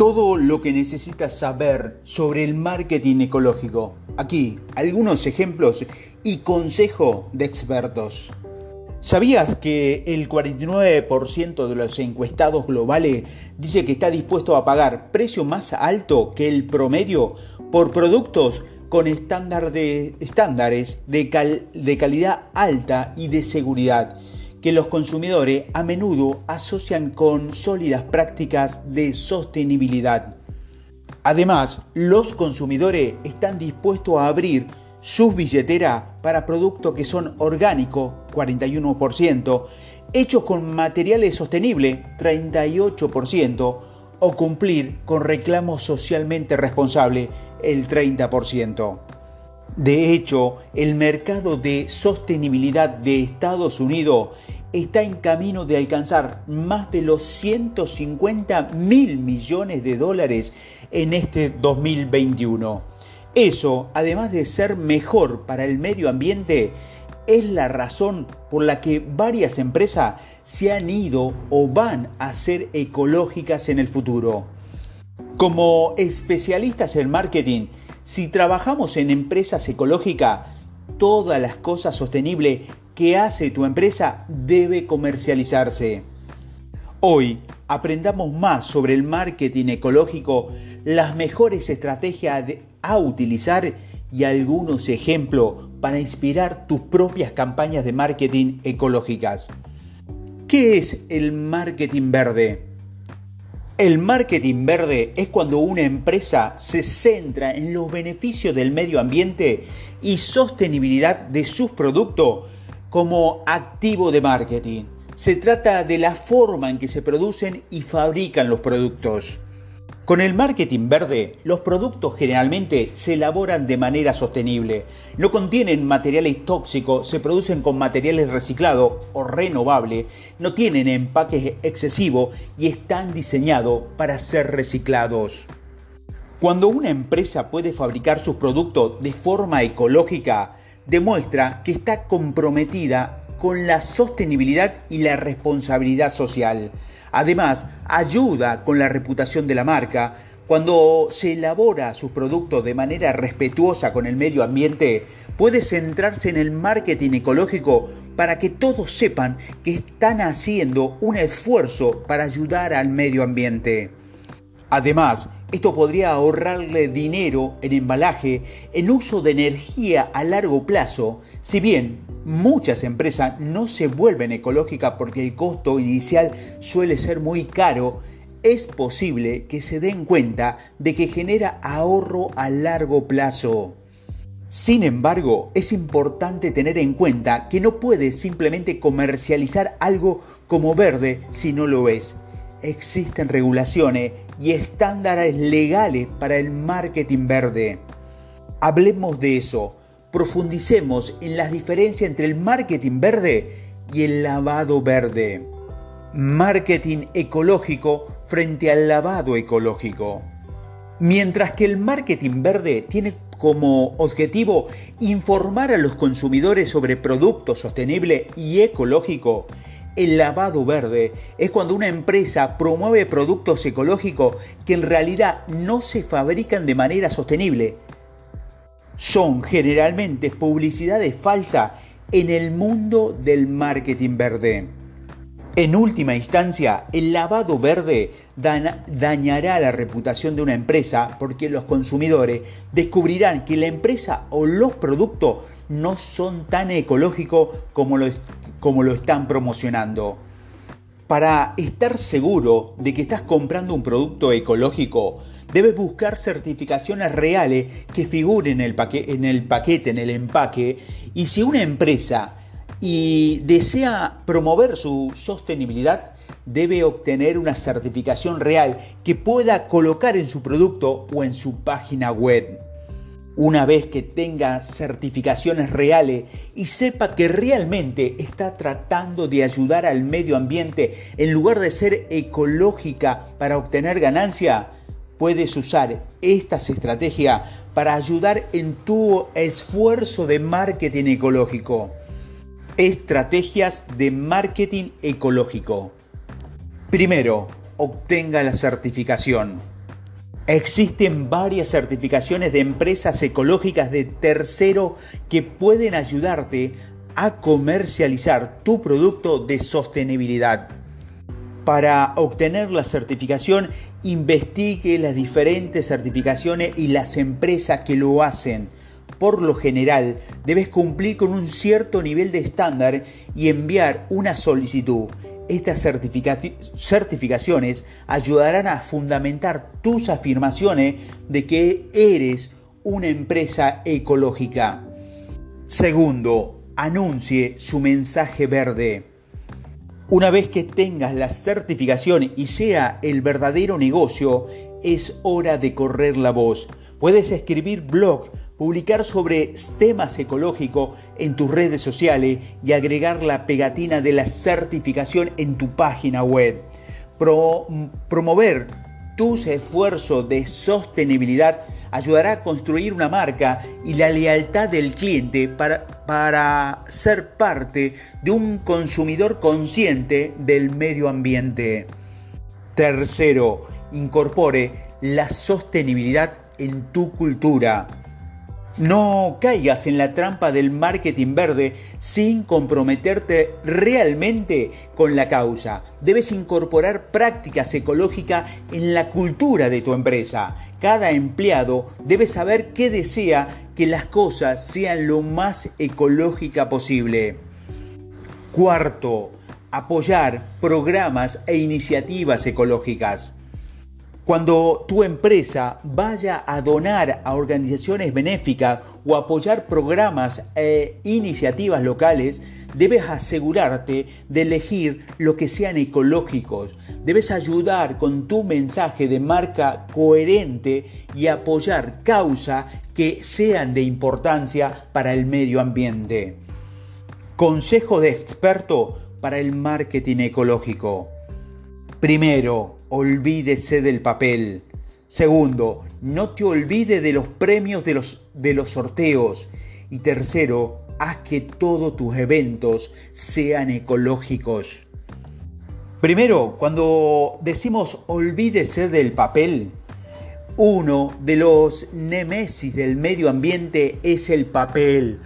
Todo lo que necesitas saber sobre el marketing ecológico. Aquí, algunos ejemplos y consejo de expertos. ¿Sabías que el 49% de los encuestados globales dice que está dispuesto a pagar precio más alto que el promedio por productos con estándares de calidad alta y de seguridad? Que los consumidores a menudo asocian con sólidas prácticas de sostenibilidad. Además, los consumidores están dispuestos a abrir sus billeteras para productos que son orgánicos, 41%, hechos con materiales sostenibles, 38%, o cumplir con reclamos socialmente responsables, el 30%. De hecho, el mercado de sostenibilidad de Estados Unidos está en camino de alcanzar más de los 150 mil millones de dólares en este 2021. Eso, además de ser mejor para el medio ambiente, es la razón por la que varias empresas se han ido o van a ser ecológicas en el futuro. Como especialistas en marketing, si trabajamos en empresas ecológicas, todas las cosas sostenibles que hace tu empresa debe comercializarse. Hoy aprendamos más sobre el marketing ecológico, las mejores estrategias a utilizar y algunos ejemplos para inspirar tus propias campañas de marketing ecológicas. ¿Qué es el marketing verde? El marketing verde es cuando una empresa se centra en los beneficios del medio ambiente y sostenibilidad de sus productos como activo de marketing. Se trata de la forma en que se producen y fabrican los productos. Con el marketing verde, los productos generalmente se elaboran de manera sostenible. No contienen materiales tóxicos, se producen con materiales reciclados o renovables, no tienen empaques excesivos y están diseñados para ser reciclados. Cuando una empresa puede fabricar sus productos de forma ecológica, demuestra que está comprometida con la sostenibilidad y la responsabilidad social. Además, ayuda con la reputación de la marca. Cuando se elabora sus productos de manera respetuosa con el medio ambiente, puede centrarse en el marketing ecológico para que todos sepan que están haciendo un esfuerzo para ayudar al medio ambiente. Además, esto podría ahorrarle dinero en embalaje, en uso de energía a largo plazo, si bien Muchas empresas no se vuelven ecológicas porque el costo inicial suele ser muy caro. Es posible que se den cuenta de que genera ahorro a largo plazo. Sin embargo, es importante tener en cuenta que no puedes simplemente comercializar algo como verde si no lo es. Existen regulaciones y estándares legales para el marketing verde. Hablemos de eso profundicemos en las diferencias entre el marketing verde y el lavado verde. Marketing ecológico frente al lavado ecológico. Mientras que el marketing verde tiene como objetivo informar a los consumidores sobre productos sostenibles y ecológicos, el lavado verde es cuando una empresa promueve productos ecológicos que en realidad no se fabrican de manera sostenible, son generalmente publicidades falsas en el mundo del marketing verde. En última instancia, el lavado verde dañará la reputación de una empresa porque los consumidores descubrirán que la empresa o los productos no son tan ecológicos como lo, como lo están promocionando. Para estar seguro de que estás comprando un producto ecológico, debes buscar certificaciones reales que figuren en el, paquete, en el empaque. Y si una empresa desea promover su sostenibilidad, debe obtener una certificación real que pueda colocar en su producto o en su página web. Una vez que tenga certificaciones reales y sepa que realmente está tratando de ayudar al medio ambiente en lugar de ser ecológica para obtener ganancia, puedes usar estas estrategias para ayudar en tu esfuerzo de marketing ecológico. Estrategias de marketing ecológico. Primero, obtenga la certificación. Existen varias certificaciones de empresas ecológicas de tercero que pueden ayudarte a comercializar tu producto de sostenibilidad. Para obtener la certificación, investigue las diferentes certificaciones y las empresas que lo hacen. Por lo general, debes cumplir con un cierto nivel de estándar y enviar una solicitud. Estas certificaciones ayudarán a fundamentar tus afirmaciones de que eres una empresa ecológica. Segundo, anuncie su mensaje verde. Una vez que tengas la certificación y sea el verdadero negocio, es hora de correr la voz. Puedes escribir blog publicar sobre temas ecológicos en tus redes sociales y agregar la pegatina de la certificación en tu página web. promover tus esfuerzos de sostenibilidad ayudará a construir una marca y la lealtad del cliente para, para ser parte de un consumidor consciente del medio ambiente. Tercero, incorpore la sostenibilidad en tu cultura. No caigas en la trampa del marketing verde sin comprometerte realmente con la causa. Debes incorporar prácticas ecológicas en la cultura de tu empresa. Cada empleado debe saber que desea que las cosas sean lo más ecológica posible. Cuarto, apoyar programas e iniciativas ecológicas. Cuando tu empresa vaya a donar a organizaciones benéficas o apoyar programas e iniciativas locales, debes asegurarte de elegir lo que sean ecológicos. Debes ayudar con tu mensaje de marca coherente y apoyar causas que sean de importancia para el medio ambiente. Consejo de experto para el marketing ecológico. Primero, olvídese del papel. Segundo, no te olvides de los premios de los, de los sorteos. Y tercero, haz que todos tus eventos sean ecológicos. Primero, cuando decimos olvídese del papel, uno de los némesis del medio ambiente es el papel.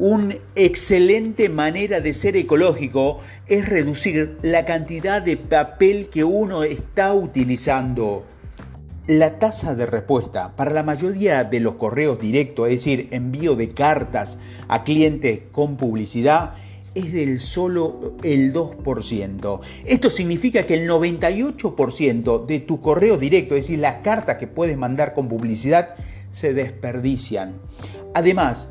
Una excelente manera de ser ecológico es reducir la cantidad de papel que uno está utilizando. La tasa de respuesta para la mayoría de los correos directos, es decir, envío de cartas a clientes con publicidad, es del solo el 2%. Esto significa que el 98% de tu correo directo, es decir, las cartas que puedes mandar con publicidad, se desperdician. Además,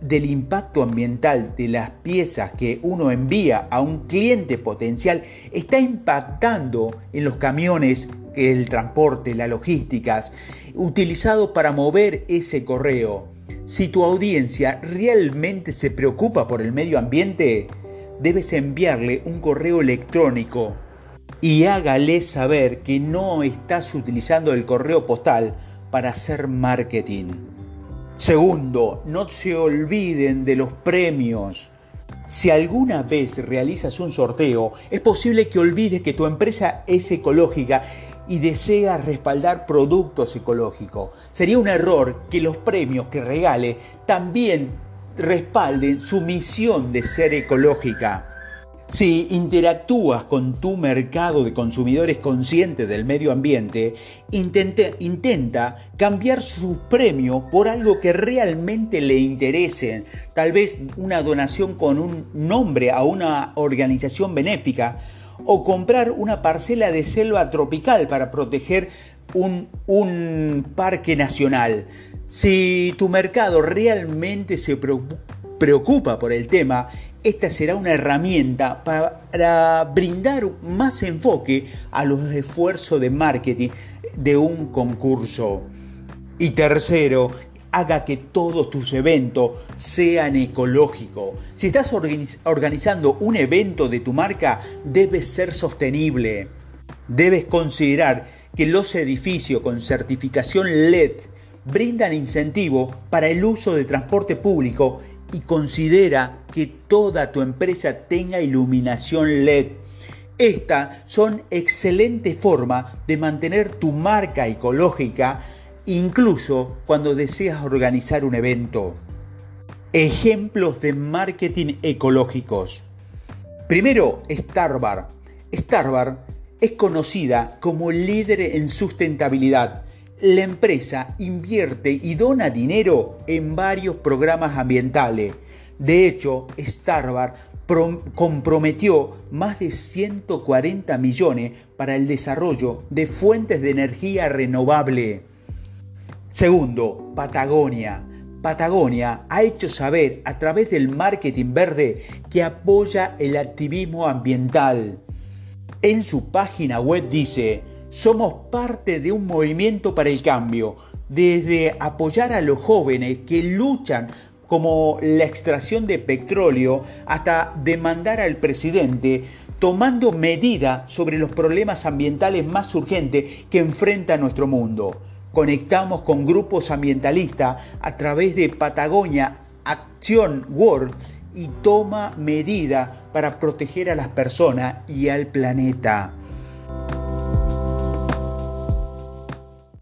del impacto ambiental de las piezas que uno envía a un cliente potencial está impactando en los camiones, el transporte, las logísticas, utilizados para mover ese correo. Si tu audiencia realmente se preocupa por el medio ambiente, debes enviarle un correo electrónico y hágale saber que no estás utilizando el correo postal para hacer marketing. Segundo, no se olviden de los premios. Si alguna vez realizas un sorteo, es posible que olvides que tu empresa es ecológica y desea respaldar productos ecológicos. Sería un error que los premios que regale también respalden su misión de ser ecológica. Si interactúas con tu mercado de consumidores conscientes del medio ambiente, intenta cambiar su premio por algo que realmente le interese. Tal vez una donación con un nombre a una organización benéfica o comprar una parcela de selva tropical para proteger un, un parque nacional. Si tu mercado realmente se preocupa por el tema, esta será una herramienta para brindar más enfoque a los esfuerzos de marketing de un concurso. Y tercero, haga que todos tus eventos sean ecológicos. Si estás organizando un evento de tu marca, debe ser sostenible. Debes considerar que los edificios con certificación LED brindan incentivo para el uso de transporte público y considera que toda tu empresa tenga iluminación LED. Estas son excelente forma de mantener tu marca ecológica incluso cuando deseas organizar un evento. Ejemplos de marketing ecológicos. Primero, Starbar. Starbar es conocida como líder en sustentabilidad. La empresa invierte y dona dinero en varios programas ambientales. De hecho, Starbar comprometió más de 140 millones para el desarrollo de fuentes de energía renovable. Segundo, Patagonia. Patagonia ha hecho saber a través del marketing verde que apoya el activismo ambiental. En su página web dice, somos parte de un movimiento para el cambio, desde apoyar a los jóvenes que luchan como la extracción de petróleo hasta demandar al presidente tomando medida sobre los problemas ambientales más urgentes que enfrenta nuestro mundo. Conectamos con grupos ambientalistas a través de Patagonia Acción World y toma medida para proteger a las personas y al planeta.